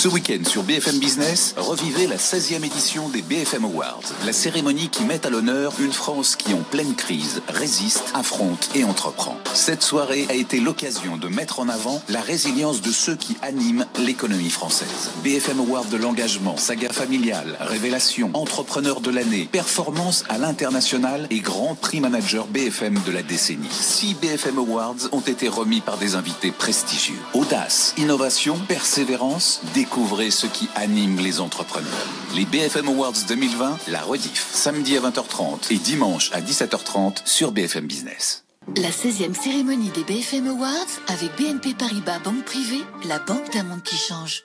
Ce week-end sur BFM Business, revivez la 16e édition des BFM Awards, la cérémonie qui met à l'honneur une France qui, en pleine crise, résiste, affronte et entreprend. Cette soirée a été l'occasion de mettre en avant la résilience de ceux qui animent l'économie française. BFM Awards de l'engagement, saga familiale, révélation, entrepreneur de l'année, performance à l'international et grand prix manager BFM de la décennie. Six BFM Awards ont été remis par des invités prestigieux. Audace, innovation, persévérance, découvrez ce qui anime les entrepreneurs. Les BFM Awards 2020, la rediff, samedi à 20h30 et dimanche à 17h30 sur BFM Business. La 16e cérémonie des BFM Awards avec BNP Paribas Banque Privée, la banque d'un monde qui change.